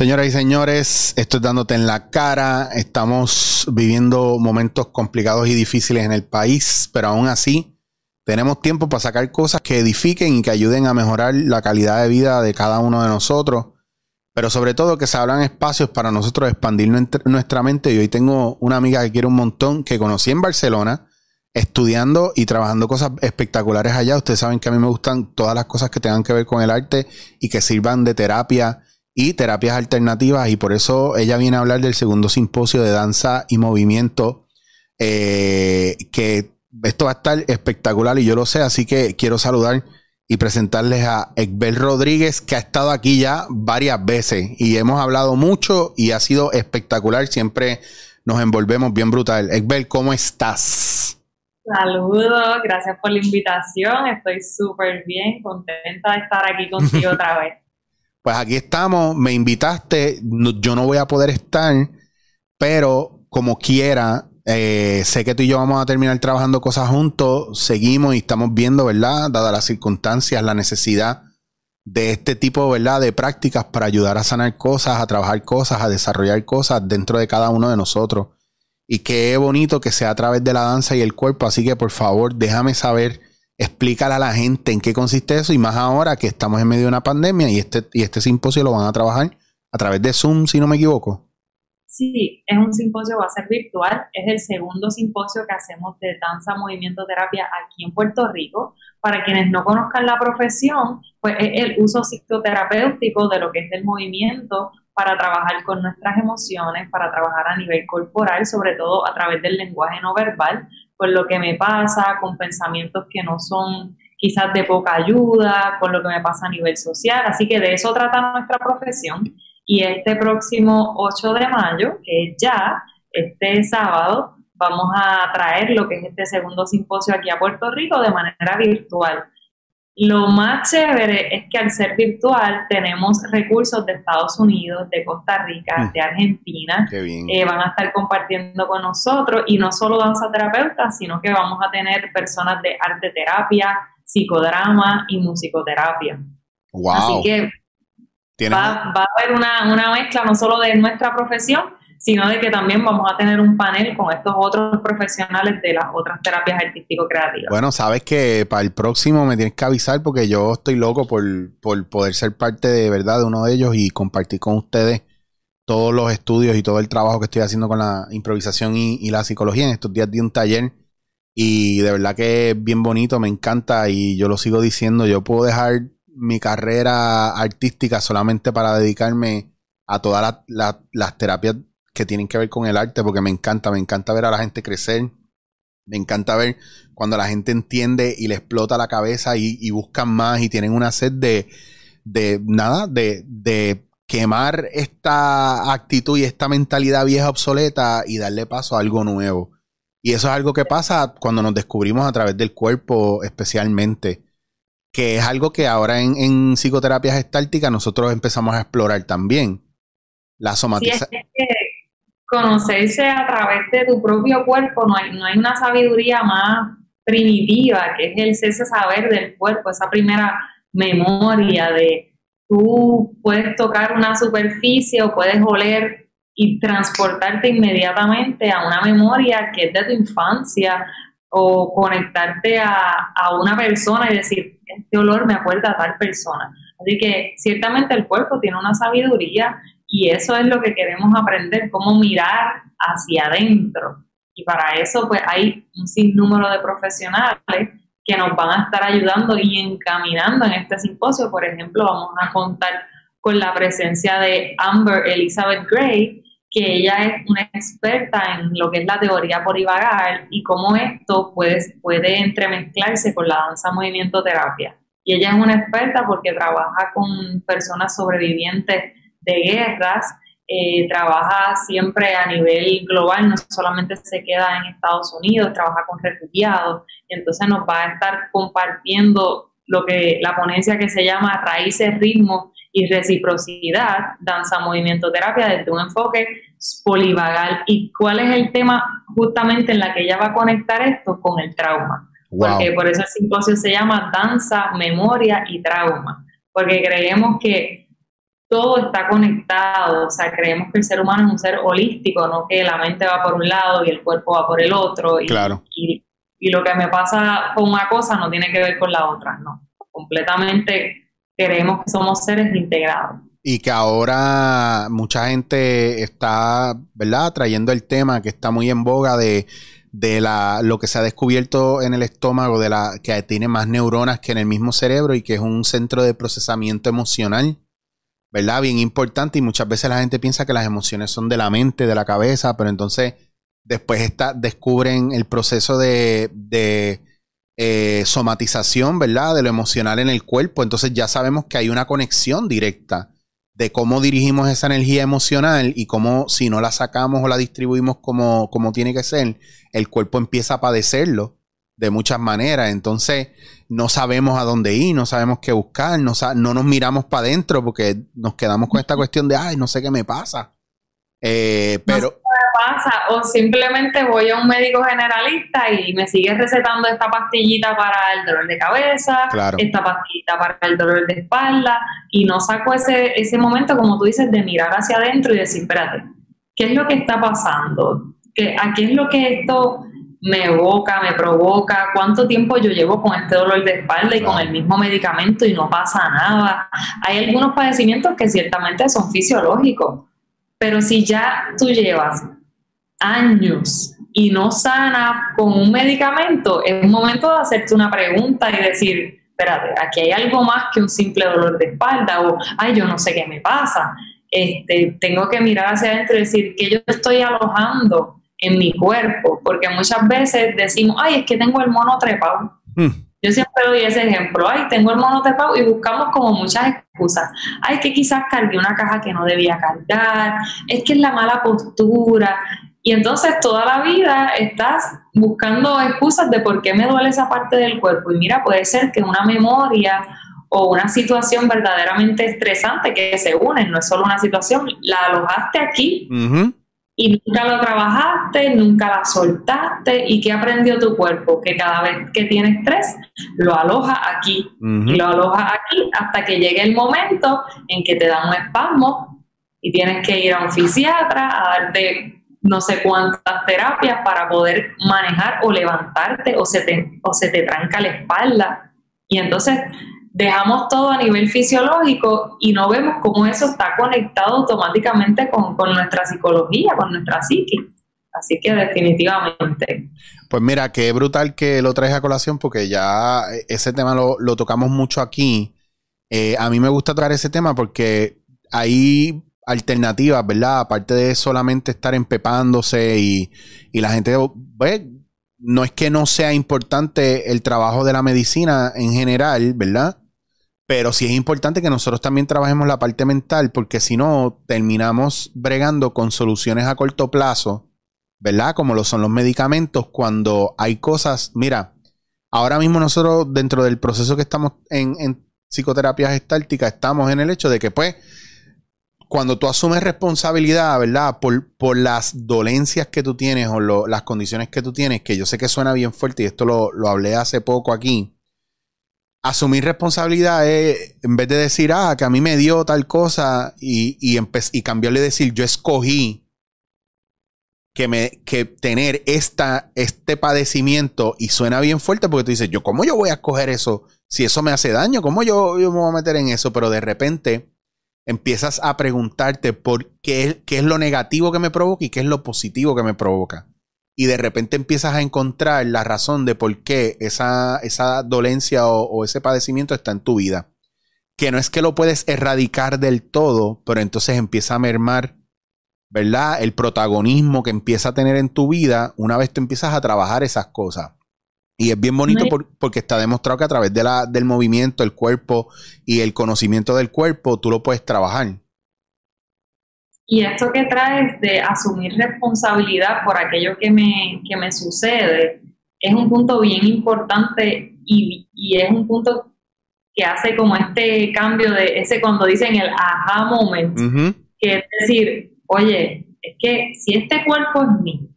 Señoras y señores, estoy dándote en la cara. Estamos viviendo momentos complicados y difíciles en el país, pero aún así tenemos tiempo para sacar cosas que edifiquen y que ayuden a mejorar la calidad de vida de cada uno de nosotros. Pero sobre todo que se abran espacios para nosotros expandir nuestra mente. Y hoy tengo una amiga que quiero un montón, que conocí en Barcelona, estudiando y trabajando cosas espectaculares allá. Ustedes saben que a mí me gustan todas las cosas que tengan que ver con el arte y que sirvan de terapia y terapias alternativas y por eso ella viene a hablar del segundo simposio de danza y movimiento eh, que esto va a estar espectacular y yo lo sé, así que quiero saludar y presentarles a Ekbel Rodríguez que ha estado aquí ya varias veces y hemos hablado mucho y ha sido espectacular, siempre nos envolvemos bien brutal. Ekbel, ¿cómo estás? Saludos, gracias por la invitación, estoy súper bien, contenta de estar aquí contigo otra vez. Pues aquí estamos, me invitaste, yo no voy a poder estar, pero como quiera, eh, sé que tú y yo vamos a terminar trabajando cosas juntos, seguimos y estamos viendo, ¿verdad? Dadas las circunstancias, la necesidad de este tipo, ¿verdad? De prácticas para ayudar a sanar cosas, a trabajar cosas, a desarrollar cosas dentro de cada uno de nosotros. Y qué bonito que sea a través de la danza y el cuerpo, así que por favor déjame saber explícale a la gente en qué consiste eso y más ahora que estamos en medio de una pandemia y este, y este simposio lo van a trabajar a través de Zoom, si no me equivoco. Sí, es un simposio, va a ser virtual, es el segundo simposio que hacemos de danza, movimiento, terapia aquí en Puerto Rico. Para quienes no conozcan la profesión, pues es el uso psicoterapéutico de lo que es el movimiento para trabajar con nuestras emociones, para trabajar a nivel corporal, sobre todo a través del lenguaje no verbal, con lo que me pasa, con pensamientos que no son quizás de poca ayuda, con lo que me pasa a nivel social. Así que de eso trata nuestra profesión. Y este próximo 8 de mayo, que es ya, este sábado, vamos a traer lo que es este segundo simposio aquí a Puerto Rico de manera virtual. Lo más chévere es que al ser virtual tenemos recursos de Estados Unidos, de Costa Rica, mm. de Argentina. Eh, van a estar compartiendo con nosotros y no solo danza terapeuta, sino que vamos a tener personas de arte terapia, psicodrama y musicoterapia. Wow. Así que va, va, a haber una, una mezcla no solo de nuestra profesión, sino de que también vamos a tener un panel con estos otros profesionales de las otras terapias artístico-creativas. Bueno, sabes que para el próximo me tienes que avisar porque yo estoy loco por, poder ser parte de verdad de uno de ellos y compartir con ustedes todos los estudios y todo el trabajo que estoy haciendo con la improvisación y, la psicología. En estos días di un taller y de verdad que es bien bonito, me encanta y yo lo sigo diciendo, yo puedo dejar mi carrera artística solamente para dedicarme a todas las terapias que tienen que ver con el arte, porque me encanta, me encanta ver a la gente crecer, me encanta ver cuando la gente entiende y le explota la cabeza y, buscan más y tienen una sed de, de nada, de, de quemar esta actitud y esta mentalidad vieja obsoleta y darle paso a algo nuevo. Y eso es algo que pasa cuando nos descubrimos a través del cuerpo especialmente, que es algo que ahora en, en psicoterapia gestáltica nosotros empezamos a explorar también. La somatización conocerse a través de tu propio cuerpo, no hay, no hay una sabiduría más primitiva, que es el ese saber del cuerpo, esa primera memoria de tú puedes tocar una superficie o puedes oler y transportarte inmediatamente a una memoria que es de tu infancia o conectarte a, a una persona y decir, este olor me acuerda a tal persona. Así que ciertamente el cuerpo tiene una sabiduría y eso es lo que queremos aprender, cómo mirar hacia adentro. Y para eso pues hay un sinnúmero de profesionales que nos van a estar ayudando y encaminando en este simposio. Por ejemplo, vamos a contar con la presencia de Amber Elizabeth Gray, que ella es una experta en lo que es la teoría polivagal y cómo esto puede, puede entremezclarse con la danza movimiento terapia. Y ella es una experta porque trabaja con personas sobrevivientes de guerras, eh, trabaja siempre a nivel global, no solamente se queda en Estados Unidos, trabaja con refugiados, y entonces nos va a estar compartiendo lo que la ponencia que se llama Raíces, Ritmo y Reciprocidad, Danza, Movimiento, Terapia, desde un enfoque polivagal. ¿Y cuál es el tema justamente en la que ella va a conectar esto con el trauma? Porque por eso el simposio se llama Danza, Memoria y Trauma, porque creemos que todo está conectado, o sea, creemos que el ser humano es un ser holístico, no que la mente va por un lado y el cuerpo va por el otro. Y, claro. y, y lo que me pasa con una cosa no tiene que ver con la otra, no. Completamente creemos que somos seres integrados. Y que ahora mucha gente está, ¿verdad?, trayendo el tema que está muy en boga de, de la, lo que se ha descubierto en el estómago, de la que tiene más neuronas que en el mismo cerebro y que es un centro de procesamiento emocional ¿verdad? Bien importante y muchas veces la gente piensa que las emociones son de la mente, de la cabeza, pero entonces después está, descubren el proceso de, de eh, somatización, ¿verdad? De lo emocional en el cuerpo. Entonces ya sabemos que hay una conexión directa de cómo dirigimos esa energía emocional y cómo si no la sacamos o la distribuimos como, como tiene que ser, el cuerpo empieza a padecerlo de muchas maneras. Entonces, no sabemos a dónde ir, no sabemos qué buscar, no, no nos miramos para adentro porque nos quedamos con esta cuestión de, ay, no sé qué me pasa. Eh, pero... No sé qué me pasa, o simplemente voy a un médico generalista y me sigue recetando esta pastillita para el dolor de cabeza, esta pastillita para el dolor de espalda, y no saco ese, ese momento, como tú dices, de mirar hacia adentro y decir, espérate, ¿qué es lo que está pasando? ¿Qué, ¿A qué es lo que esto me evoca, me provoca, cuánto tiempo yo llevo con este dolor de espalda y con el mismo medicamento y no pasa nada. Hay algunos padecimientos que ciertamente son fisiológicos, pero si ya tú llevas años y no sana con un medicamento, es un momento de hacerte una pregunta y decir, espérate, aquí hay algo más que un simple dolor de espalda o, ay, yo no sé qué me pasa. Este, tengo que mirar hacia adentro y decir que yo estoy alojando en mi cuerpo, porque muchas veces decimos, ay, es que tengo el mono trepado. Hmm. Yo siempre doy ese ejemplo, ay, tengo el mono trepado y buscamos como muchas excusas. Ay, que quizás cargué una caja que no debía cargar, es que es la mala postura. Y entonces toda la vida estás buscando excusas de por qué me duele esa parte del cuerpo. Y mira, puede ser que una memoria o una situación verdaderamente estresante que se unen, no es solo una situación, la alojaste aquí y nunca lo trabajaste, nunca la soltaste y ¿qué aprendió tu cuerpo? Que cada vez que tiene estrés lo aloja aquí y lo aloja aquí hasta que llegue el momento en que te da un espasmo y tienes que ir a un fisiatra a darte no sé cuántas terapias para poder manejar o levantarte o se te, o se te tranca la espalda. Y entonces dejamos todo a nivel fisiológico y no vemos cómo eso está conectado automáticamente con, nuestra psicología, con nuestra psique. Así que definitivamente. Pues mira, qué brutal que lo traes a colación porque ya ese tema lo, tocamos mucho aquí. Eh, a mí me gusta tocar ese tema porque hay alternativas, ¿verdad? Aparte de solamente estar empepándose y, y la gente, pues, no es que no sea importante el trabajo de la medicina en general, ¿verdad? Pero sí es importante que nosotros también trabajemos la parte mental, porque si no, terminamos bregando con soluciones a corto plazo, ¿verdad? Como lo son los medicamentos, cuando hay cosas, mira, ahora mismo nosotros dentro del proceso que estamos en, psicoterapia gestáltica, estamos en el hecho de que pues, cuando tú asumes responsabilidad, ¿verdad? Por, por las dolencias que tú tienes o las condiciones que tú tienes, que yo sé que suena bien fuerte y esto lo, lo hablé hace poco aquí, asumir responsabilidad es, en vez de decir, ah, que a mí me dio tal cosa y, y, y cambiarle decir, yo escogí que, me, que tener esta, este padecimiento y suena bien fuerte porque tú dices, yo, ¿cómo yo voy a escoger eso? Si eso me hace daño, ¿cómo yo, yo me voy a meter en eso? Pero de repente empiezas a preguntarte por qué, qué es lo negativo que me provoca y qué es lo positivo que me provoca y de repente empiezas a encontrar la razón de por qué esa, esa dolencia o, ese padecimiento está en tu vida. Que no es que lo puedes erradicar del todo, pero entonces empieza a mermar, ¿verdad? El protagonismo que empieza a tener en tu vida una vez tú empiezas a trabajar esas cosas. Y es bien bonito porque está demostrado que a través de la, del movimiento, el cuerpo y el conocimiento del cuerpo, tú lo puedes trabajar. Y esto que traes de asumir responsabilidad por aquello que me, que me sucede es un punto bien importante y, y, es un punto que hace como este cambio de ese cuando dicen el aha moment, que es decir, oye, es que si este cuerpo es mío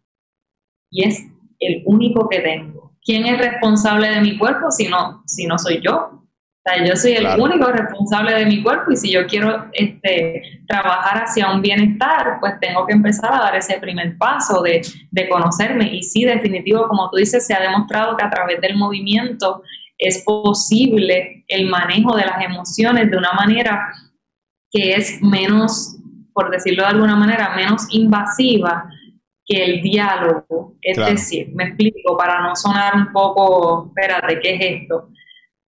y es el único que tengo, ¿quién es responsable de mi cuerpo si no, si no soy yo? O sea, yo soy el único responsable de mi cuerpo y si yo quiero este, trabajar hacia un bienestar, pues tengo que empezar a dar ese primer paso de, de conocerme. Y sí, definitivo, como tú dices, se ha demostrado que a través del movimiento es posible el manejo de las emociones de una manera que es menos, por decirlo de alguna manera, menos invasiva que el diálogo. Es decir, me explico para no sonar un poco, espérate, ¿qué es esto?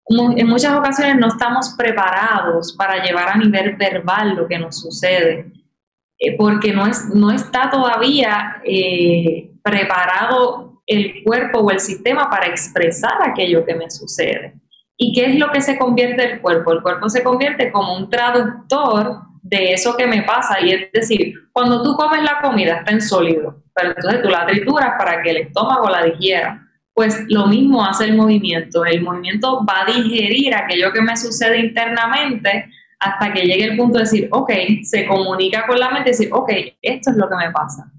En muchas ocasiones no estamos preparados para llevar a nivel verbal lo que nos sucede, eh, porque no, es, no está todavía eh, preparado el cuerpo o el sistema para expresar aquello que me sucede. ¿Y qué es lo que se convierte el cuerpo? El cuerpo se convierte como un traductor de eso que me pasa. Y es decir, cuando tú comes la comida está en sólido, pero entonces tú la trituras para que el estómago la digiera pues lo mismo hace el movimiento. El movimiento va a digerir aquello que me sucede internamente hasta que llegue el punto de decir, ok, se comunica con la mente y decir, ok, esto es lo que me pasa.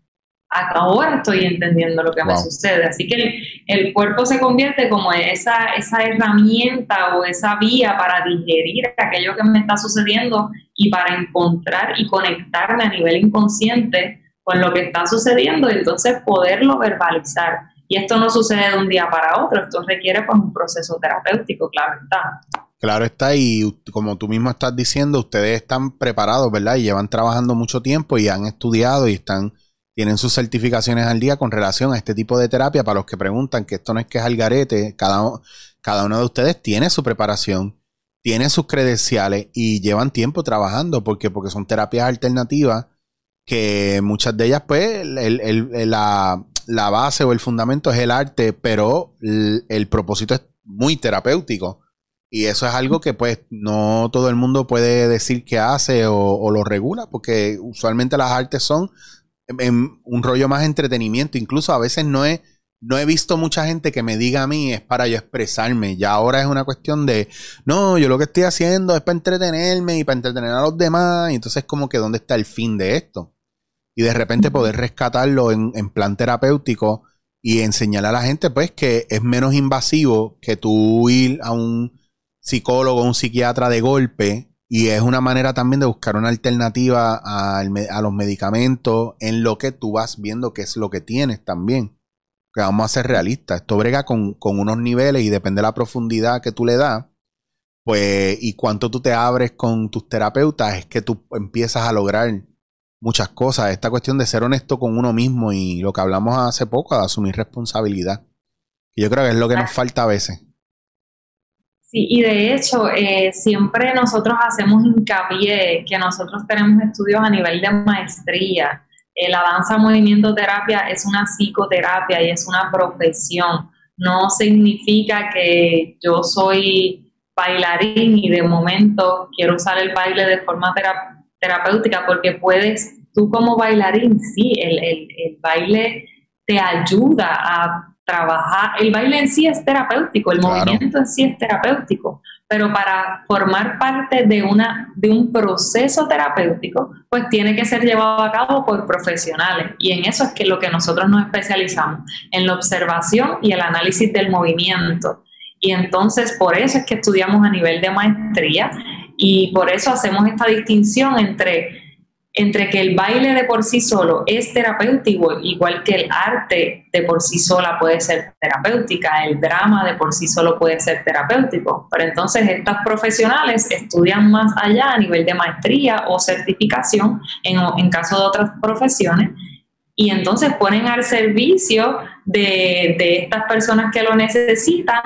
Hasta ahora estoy entendiendo lo que me sucede. Así que el, cuerpo se convierte como esa, esa herramienta o esa vía para digerir aquello que me está sucediendo y para encontrar y conectarme a nivel inconsciente con lo que está sucediendo y entonces poderlo verbalizar. Y esto no sucede de un día para otro, esto requiere pues un proceso terapéutico, claro está. Claro está, y como tú mismo estás diciendo, ustedes están preparados, ¿verdad? Y llevan trabajando mucho tiempo y han estudiado y están, tienen sus certificaciones al día con relación a este tipo de terapia. Para los que preguntan que esto no es que es al garete, cada, cada uno de ustedes tiene su preparación, tiene sus credenciales y llevan tiempo trabajando porque, porque son terapias alternativas que muchas de ellas, pues, el, la, la base o el fundamento es el arte, pero el, propósito es muy terapéutico. Y eso es algo que pues no todo el mundo puede decir que hace o, lo regula, porque usualmente las artes son en, un rollo más entretenimiento. Incluso a veces no he, no he visto mucha gente que me diga a mí es para yo expresarme. Ya ahora es una cuestión de, no, yo lo que estoy haciendo es para entretenerme y para entretener a los demás. Y entonces como que dónde está el fin de esto y de repente poder rescatarlo en, plan terapéutico y enseñar a la gente pues que es menos invasivo que tú ir a un psicólogo o un psiquiatra de golpe y es una manera también de buscar una alternativa a, los medicamentos en lo que tú vas viendo qué es lo que tienes también. Que vamos a ser realistas. Esto brega con, con unos niveles y depende de la profundidad que tú le das. Pues, y cuánto tú te abres con tus terapeutas, es que tú empiezas a lograr muchas cosas. Esta cuestión de ser honesto con uno mismo y lo que hablamos hace poco, de asumir responsabilidad. Y yo creo que es lo que nos falta a veces. Sí, y de hecho, eh, siempre nosotros hacemos hincapié que nosotros tenemos estudios a nivel de maestría. la danza movimiento terapia es una psicoterapia y es una profesión. No significa que yo soy bailarín y de momento quiero usar el baile de forma terapéutica terapéutica porque puedes, tú como bailarín, sí, el, el, baile te ayuda a trabajar, el baile en sí es terapéutico, el movimiento en sí es terapéutico, pero para formar parte de, una, de un proceso terapéutico, pues tiene que ser llevado a cabo por profesionales. Y en eso es que lo que nosotros nos especializamos, en la observación y el análisis del movimiento. Y entonces por eso es que estudiamos a nivel de maestría y por eso hacemos esta distinción entre, entre que el baile de por sí solo es terapéutico, igual que el arte de por sí sola puede ser terapéutica, el drama de por sí solo puede ser terapéutico. Pero entonces estas profesionales estudian más allá a nivel de maestría o certificación en, en caso de otras profesiones y entonces ponen al servicio de, estas personas que lo necesitan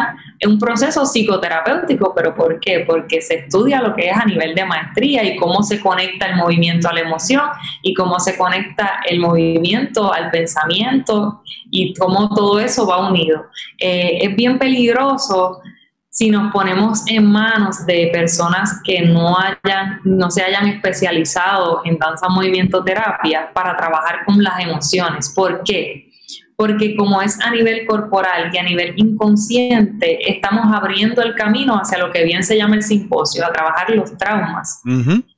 un proceso psicoterapéutico. ¿Pero por qué? Porque se estudia lo que es a nivel de maestría y cómo se conecta el movimiento a la emoción y cómo se conecta el movimiento al pensamiento y cómo todo eso va unido. Eh, es bien peligroso si nos ponemos en manos de personas que no, hayan, no se hayan especializado en danza movimiento terapia para trabajar con las emociones. ¿Por qué? Porque como es a nivel corporal y a nivel inconsciente, estamos abriendo el camino hacia lo que bien se llama el simposio, a trabajar los traumas.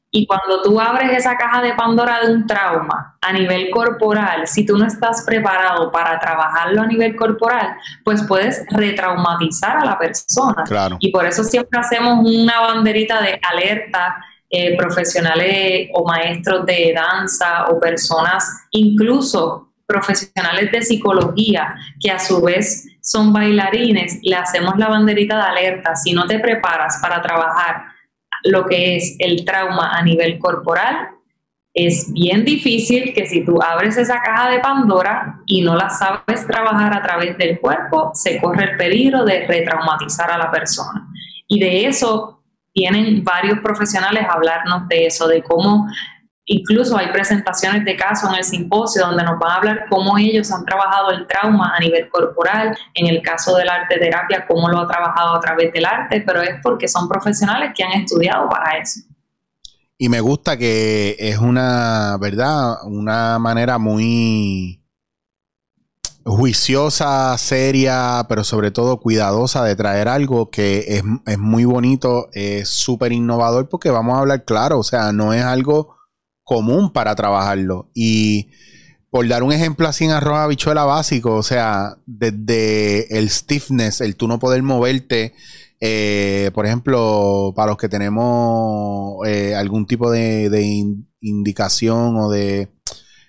Y cuando tú abres esa caja de Pandora de un trauma a nivel corporal, si tú no estás preparado para trabajarlo a nivel corporal, pues puedes retraumatizar a la persona. Y por eso siempre hacemos una banderita de alerta. Eh, profesionales o maestros de danza o personas, incluso profesionales de psicología, que a su vez son bailarines, le hacemos la banderita de alerta. Si no te preparas para trabajar lo que es el trauma a nivel corporal, es bien difícil que si tú abres esa caja de Pandora y no la sabes trabajar a través del cuerpo, se corre el peligro de retraumatizar a la persona. Y de eso tienen varios profesionales hablarnos de eso, de cómo Incluso hay presentaciones de casos en el simposio donde nos van a hablar cómo ellos han trabajado el trauma a nivel corporal, en el caso del arte terapia, cómo lo ha trabajado a través del arte, pero es porque son profesionales que han estudiado para eso. Y me gusta que es una, ¿verdad? Una manera muy juiciosa, seria, pero sobre todo cuidadosa de traer algo que es, es muy bonito, es súper innovador porque vamos a hablar claro, o sea, no es algo común para trabajarlo. Y por dar un ejemplo así en arroz bichuela básico, o sea, desde el stiffness, el tú no poder moverte, eh, por ejemplo, para los que tenemos eh, algún tipo de, indicación o de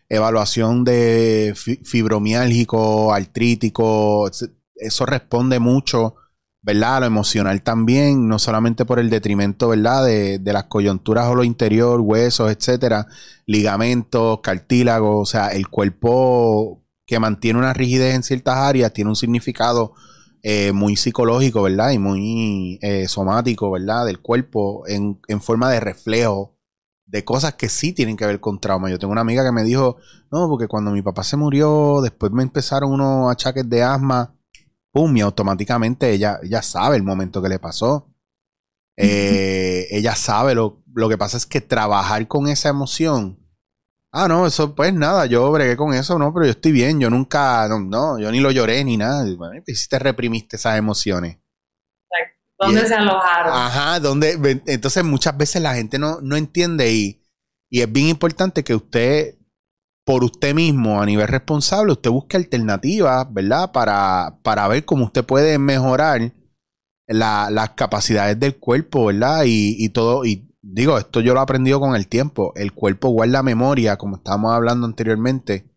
evaluación de fibromiálgico, artrítico, eso responde mucho ¿verdad? Lo emocional también, no solamente por el detrimento, ¿verdad? De, las coyunturas o lo interior, huesos, etcétera, ligamentos, cartílagos, o sea, el cuerpo que mantiene una rigidez en ciertas áreas tiene un significado eh, muy psicológico, ¿verdad? Y muy eh, somático, ¿verdad? Del cuerpo en, en forma de reflejo de cosas que sí tienen que ver con trauma. Yo tengo una amiga que me dijo, no, porque cuando mi papá se murió, después me empezaron unos achaques de asma pum, y automáticamente ella, ella sabe el momento que le pasó. Eh, ella sabe, lo, lo, que pasa es que trabajar con esa emoción. Ah, no, eso pues nada, yo bregué con eso, no, pero yo estoy bien, yo nunca, no, yo ni lo lloré ni nada. Bueno, si te reprimiste esas emociones. ¿Dónde se alojaron? Ajá, donde, entonces muchas veces la gente no, no entiende y, y es bien importante que usted por usted mismo a nivel responsable, usted busque alternativas, ¿verdad? Para, para ver cómo usted puede mejorar las capacidades del cuerpo, ¿verdad? Y, todo, y digo, esto yo lo he aprendido con el tiempo. El cuerpo guarda memoria, como estábamos hablando anteriormente,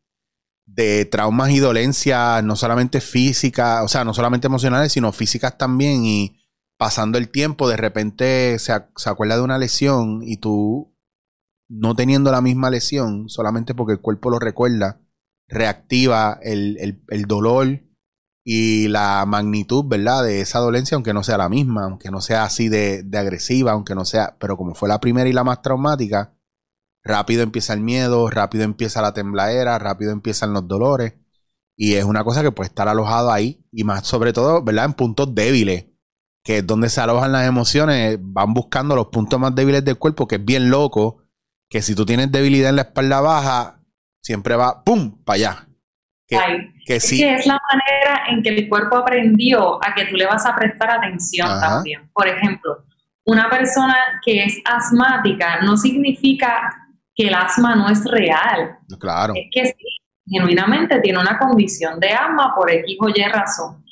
de traumas y dolencias, no solamente físicas, o sea, no solamente emocionales, sino físicas también. Y pasando el tiempo, de repente se, se acuerda de una lesión y tú no teniendo la misma lesión, solamente porque el cuerpo lo recuerda, reactiva el, dolor y la magnitud, ¿verdad? De esa dolencia, aunque no sea la misma, aunque no sea así de, de, agresiva, aunque no sea, pero como fue la primera y la más traumática, rápido empieza el miedo, rápido empieza la tembladera, rápido empiezan los dolores. Y es una cosa que puede estar alojado ahí, y más sobre todo, ¿verdad? En puntos débiles, que es donde se alojan las emociones, van buscando los puntos más débiles del cuerpo, que es bien loco, que si tú tienes debilidad en la espalda baja, siempre va, ¡pum!, para allá. Que, que sí. es, la manera en que el cuerpo aprendió a que tú le vas a prestar atención también. Por ejemplo, una persona que es asmática no significa que el asma no es real. Claro. Es que sí, genuinamente tiene una condición de asma por X o Y razón.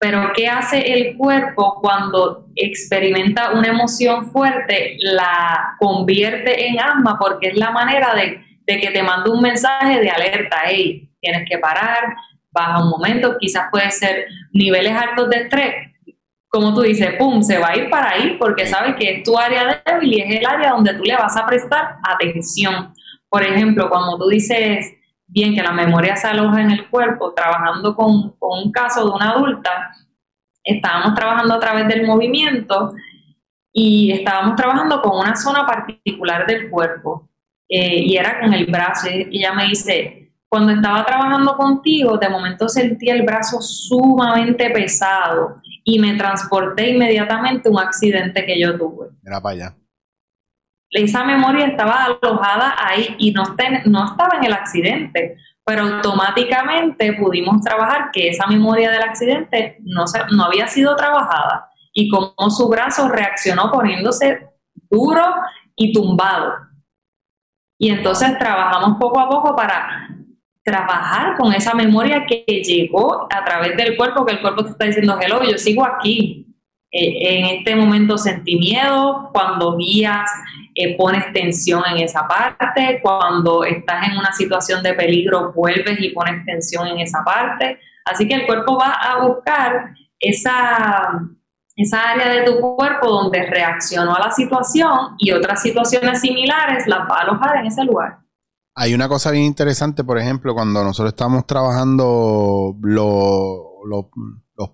Pero ¿qué hace el cuerpo cuando experimenta una emoción fuerte? La convierte en asma porque es la manera de, que te manda un mensaje de alerta. Hey, tienes que parar, baja un momento, quizás puede ser niveles altos de estrés. Como tú dices, pum, se va a ir para ahí porque sabe que es tu área débil y es el área donde tú le vas a prestar atención. Por ejemplo, cuando tú dices, bien que la memoria se aloja en el cuerpo, trabajando con, un caso de una adulta, estábamos trabajando a través del movimiento y estábamos trabajando con una zona particular del cuerpo eh, y era con el brazo. Y ella me dice, cuando estaba trabajando contigo, de momento sentí el brazo sumamente pesado y me transporté inmediatamente a un accidente que yo tuve. Era para allá esa memoria estaba alojada ahí y no, no estaba en el accidente, pero automáticamente pudimos trabajar que esa memoria del accidente no, no había sido trabajada y cómo su brazo reaccionó poniéndose duro y tumbado. Y entonces trabajamos poco a poco para trabajar con esa memoria que llegó a través del cuerpo, que el cuerpo te está diciendo, hello, yo sigo aquí. Eh, en este momento sentí miedo, cuando guías eh, pones tensión en esa parte, cuando estás en una situación de peligro vuelves y pones tensión en esa parte. Así que el cuerpo va a buscar esa, esa área de tu cuerpo donde reaccionó a la situación y otras situaciones similares las va a alojar en ese lugar. Hay una cosa bien interesante, por ejemplo, cuando nosotros estamos trabajando los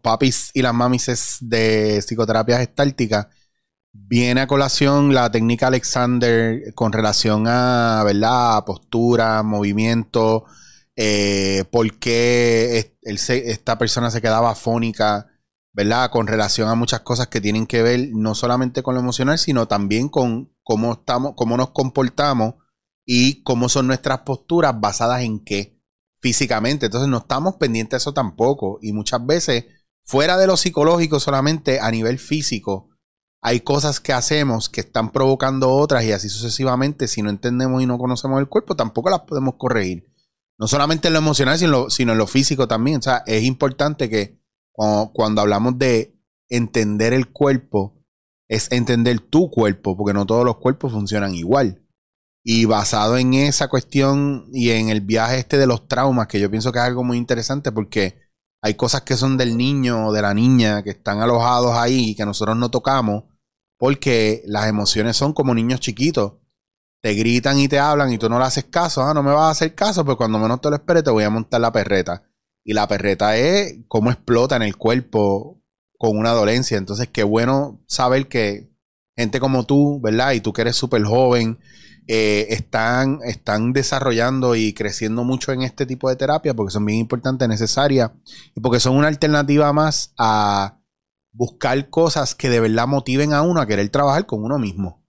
papis y las mamises de psicoterapia gestáltica, viene a colación la técnica Alexander con relación a, ¿verdad? postura, movimiento, eh, por qué esta persona se quedaba afónica, ¿verdad? Con relación a muchas cosas que tienen que ver no solamente con lo emocional, sino también con cómo estamos, cómo nos comportamos y cómo son nuestras posturas basadas en qué físicamente. Entonces no estamos pendientes de eso tampoco. Y muchas veces, fuera de lo psicológico solamente, a nivel físico, hay cosas que hacemos que están provocando otras y así sucesivamente. Si no entendemos y no conocemos el cuerpo, tampoco las podemos corregir. No solamente en lo emocional, sino, sino en lo físico también. O sea, es importante que cuando hablamos de entender el cuerpo, es entender tu cuerpo, porque no todos los cuerpos funcionan igual. Y basado en esa cuestión y en el viaje este de los traumas, que yo pienso que es algo muy interesante porque hay cosas que son del niño o de la niña que están alojados ahí y que nosotros no tocamos porque las emociones son como niños chiquitos. Te gritan y te hablan y tú no le haces caso. Ah, no me vas a hacer caso, pero cuando menos te lo esperes te voy a montar la perreta. Y la perreta es cómo explota en el cuerpo con una dolencia. Entonces, qué bueno saber que gente como tú, ¿verdad? Y tú que eres súper joven eh, están, están desarrollando y creciendo mucho en este tipo de terapia porque son bien importantes, necesarias y porque son una alternativa más a buscar cosas que de verdad motiven a uno a querer trabajar con uno mismo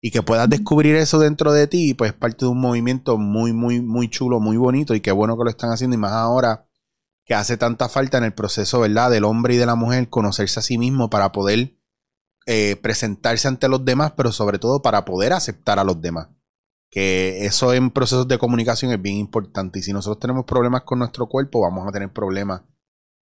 y que puedas descubrir eso dentro de ti, pues es parte de un movimiento muy, muy, muy chulo, muy bonito y qué bueno que lo están haciendo y más ahora que hace tanta falta en el proceso, ¿verdad? Del hombre y de la mujer conocerse a sí mismo para poder eh, presentarse ante los demás, pero sobre todo para poder aceptar a los demás. Que eso en procesos de comunicación es bien importante. Y si nosotros tenemos problemas con nuestro cuerpo, vamos a tener problemas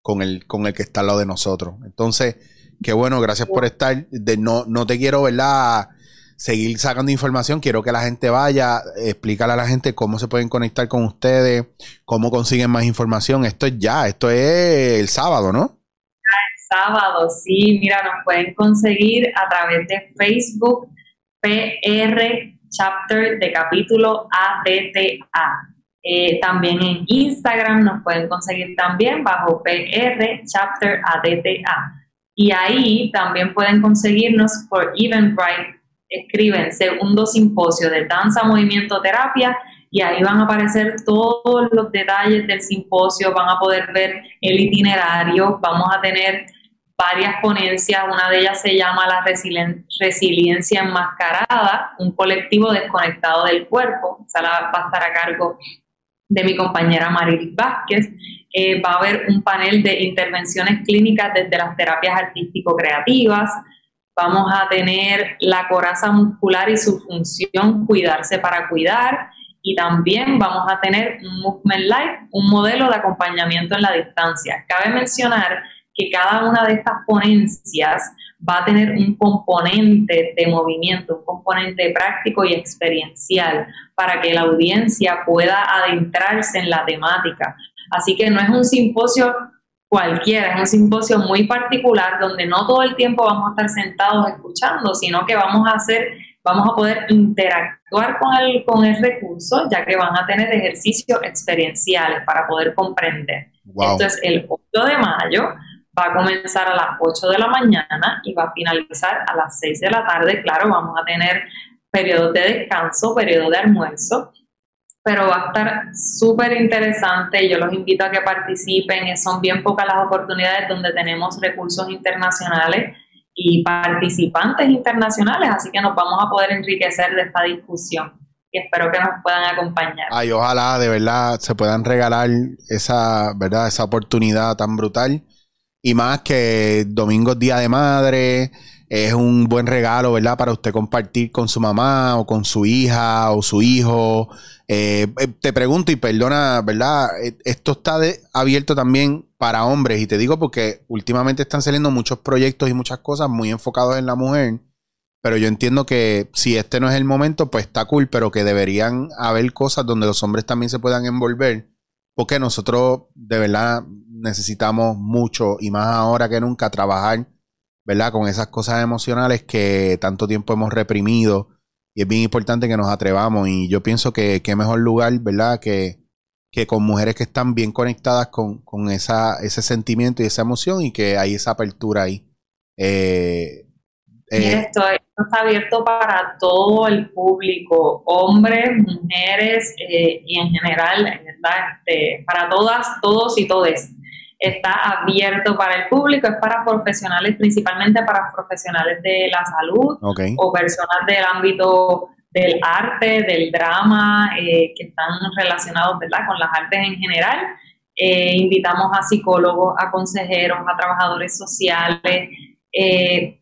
con el, con el que está al lado de nosotros. Entonces, qué bueno, gracias por estar. De, no, no te quiero, ¿verdad? Seguir sacando información. Quiero que la gente vaya, explícale a la gente cómo se pueden conectar con ustedes, cómo consiguen más información. Esto es ya, esto es el sábado, ¿no? Sábado, sí, mira, nos pueden conseguir a través de Facebook PR Chapter de capítulo ADTA. Eh, también en Instagram nos pueden conseguir también bajo PR Chapter ADTA. Y ahí también pueden conseguirnos por Eventbrite. Escriben segundo simposio de danza, movimiento, terapia y ahí van a aparecer todos los detalles del simposio, van a poder ver el itinerario, vamos a tener varias ponencias, una de ellas se llama La Resiliencia Enmascarada, un colectivo desconectado del cuerpo, esa va a estar a cargo de mi compañera Marilis Vázquez. Eh, va a haber un panel de intervenciones clínicas desde las terapias artístico-creativas. Vamos a tener la coraza muscular y su función, cuidarse para cuidar. Y también vamos a tener un Movement Life, un modelo de acompañamiento en la distancia. Cabe mencionar que cada una de estas ponencias va a tener un componente de movimiento, un componente práctico y experiencial para que la audiencia pueda adentrarse en la temática. Así que no es un simposio cualquiera, es un simposio muy particular donde no todo el tiempo vamos a estar sentados escuchando, sino que vamos a hacer, vamos a poder interactuar con el, con el recurso, ya que van a tener ejercicios experienciales para poder comprender. Esto es el 8 de mayo va a comenzar a las 8 de la mañana y va a finalizar a las 6 de la tarde. Claro, vamos a tener periodos de descanso, periodo de almuerzo, pero va a estar súper interesante. Yo los invito a que participen. Son bien pocas las oportunidades donde tenemos recursos internacionales y participantes internacionales, así que nos vamos a poder enriquecer de esta discusión y espero que nos puedan acompañar. Ay, ojalá de verdad se puedan regalar esa, ¿verdad? esa oportunidad tan brutal y más que domingo es día de madre, es un buen regalo, ¿verdad? Para usted compartir con su mamá o con su hija o su hijo. Eh, eh, te pregunto y perdona, ¿verdad? Eh, esto está abierto también para hombres y te digo porque últimamente están saliendo muchos proyectos y muchas cosas muy enfocados en la mujer. Pero yo entiendo que si este no es el momento, pues está cool, pero que deberían haber cosas donde los hombres también se puedan envolver. Porque nosotros de verdad necesitamos mucho y más ahora que nunca trabajar ¿verdad? Con esas cosas emocionales que tanto tiempo hemos reprimido. Y es bien importante que nos atrevamos. Y yo pienso que qué mejor lugar, ¿verdad? Que, que con mujeres que están bien conectadas con, con esa, ese sentimiento y esa emoción y que hay esa apertura ahí. Eh, eh esto, está abierto para todo el público, hombres, mujeres eh, y en general, ¿verdad? Este, para todas, todos y todes está abierto para el público, es para profesionales, principalmente para profesionales de la salud o personas del ámbito del arte, del drama, eh, que están relacionados ¿verdad? con las artes en general. Eh, invitamos a psicólogos, a consejeros, a trabajadores sociales, eh,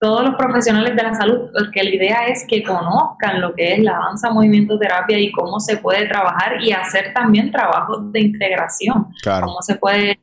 todos los profesionales de la salud, porque la idea es que conozcan lo que es la danza movimiento terapia y cómo se puede trabajar y hacer también trabajos de integración, cómo se puede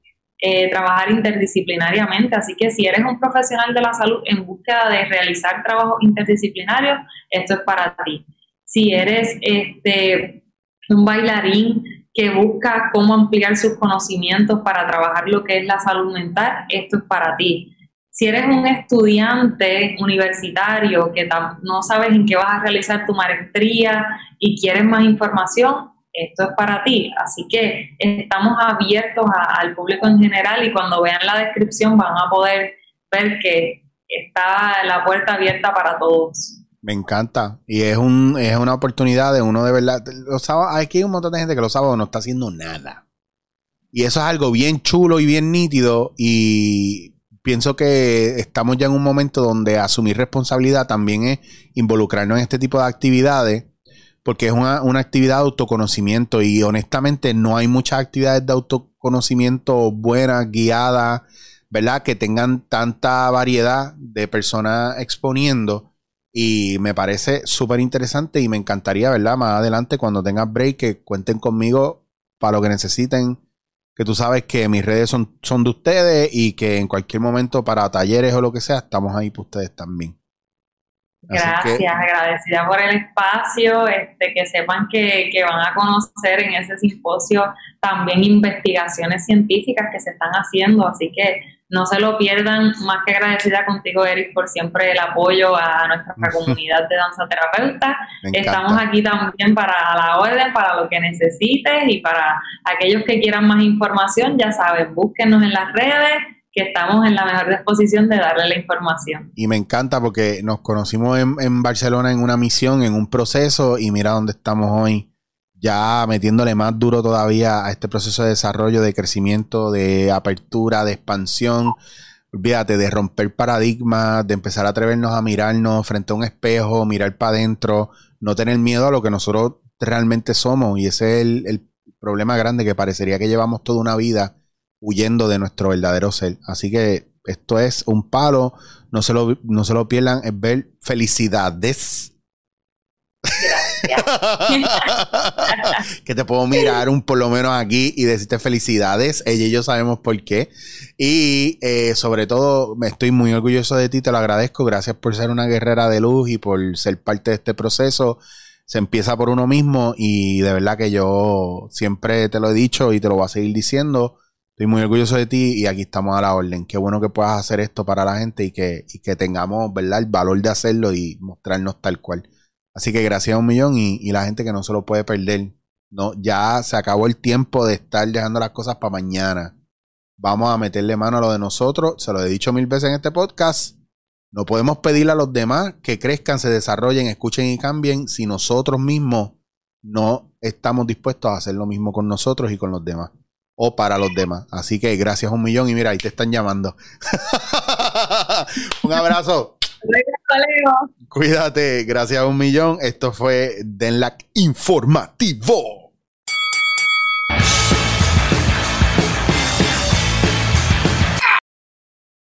eh, trabajar interdisciplinariamente. Así que si eres un profesional de la salud en búsqueda de realizar trabajos interdisciplinarios, esto es para ti. Si eres este, un bailarín que busca cómo ampliar sus conocimientos para trabajar lo que es la salud mental, esto es para ti. Si eres un estudiante universitario que no sabes en qué vas a realizar tu maestría y quieres más información, esto es para ti. Así que estamos abiertos al público en general y cuando vean la descripción van a poder ver que está la puerta abierta para todos. Me encanta. Y es, un, es una oportunidad de uno de verdad. Los sábados, aquí hay un montón de gente que los sábados no está haciendo nada. Y eso es algo bien chulo y bien nítido. Y pienso que estamos ya en un momento donde asumir responsabilidad también es involucrarnos en este tipo de actividades porque es una, actividad de autoconocimiento y honestamente no hay muchas actividades de autoconocimiento buenas, guiadas, ¿verdad? Que tengan tanta variedad de personas exponiendo y me parece súper interesante y me encantaría, ¿verdad? Más adelante cuando tengas break que cuenten conmigo para lo que necesiten, que tú sabes que mis redes son, son de ustedes y que en cualquier momento para talleres o lo que sea, estamos ahí para ustedes también. Gracias, agradecida por el espacio, este, que sepan que, que, van a conocer en ese simposio también investigaciones científicas que se están haciendo, así que no se lo pierdan, más que agradecida contigo, Eric, por siempre el apoyo a nuestra comunidad de danza terapeuta. Estamos aquí también para la orden, para lo que necesites y para aquellos que quieran más información, ya saben, búsquenos en las redes que estamos en la mejor disposición de darle la información. Y me encanta porque nos conocimos en, Barcelona en una misión, en un proceso, y mira dónde estamos hoy, ya metiéndole más duro todavía a este proceso de desarrollo, de crecimiento, de apertura, de expansión. Olvídate de romper paradigmas, de empezar a atrevernos a mirarnos frente a un espejo, mirar para adentro, no tener miedo a lo que nosotros realmente somos. Y ese es el, el problema grande que parecería que llevamos toda una vida huyendo de nuestro verdadero ser. Así que esto es un palo, no se lo, no se lo pierdan, es ver felicidades. que te puedo mirar un por lo menos aquí y decirte felicidades. Ella y yo sabemos por qué. Y eh, sobre todo, me estoy muy orgulloso de ti, te lo agradezco. Gracias por ser una guerrera de luz y por ser parte de este proceso. Se empieza por uno mismo y de verdad que yo siempre te lo he dicho y te lo voy a seguir diciendo Estoy muy orgulloso de ti y aquí estamos a la orden. Qué bueno que puedas hacer esto para la gente y que, tengamos, ¿verdad? El valor de hacerlo y mostrarnos tal cual. Así que gracias a un millón y, y, la gente que no se lo puede perder. No, ya se acabó el tiempo de estar dejando las cosas para mañana. Vamos a meterle mano a lo de nosotros. Se lo he dicho mil veces en este podcast. No podemos pedirle a los demás que crezcan, se desarrollen, escuchen y cambien si nosotros mismos no estamos dispuestos a hacer lo mismo con nosotros y con los demás o para los demás. Así que gracias un millón y mira, ahí te están llamando. un abrazo. Cuídate, gracias a un millón. Esto fue Denlac Informativo.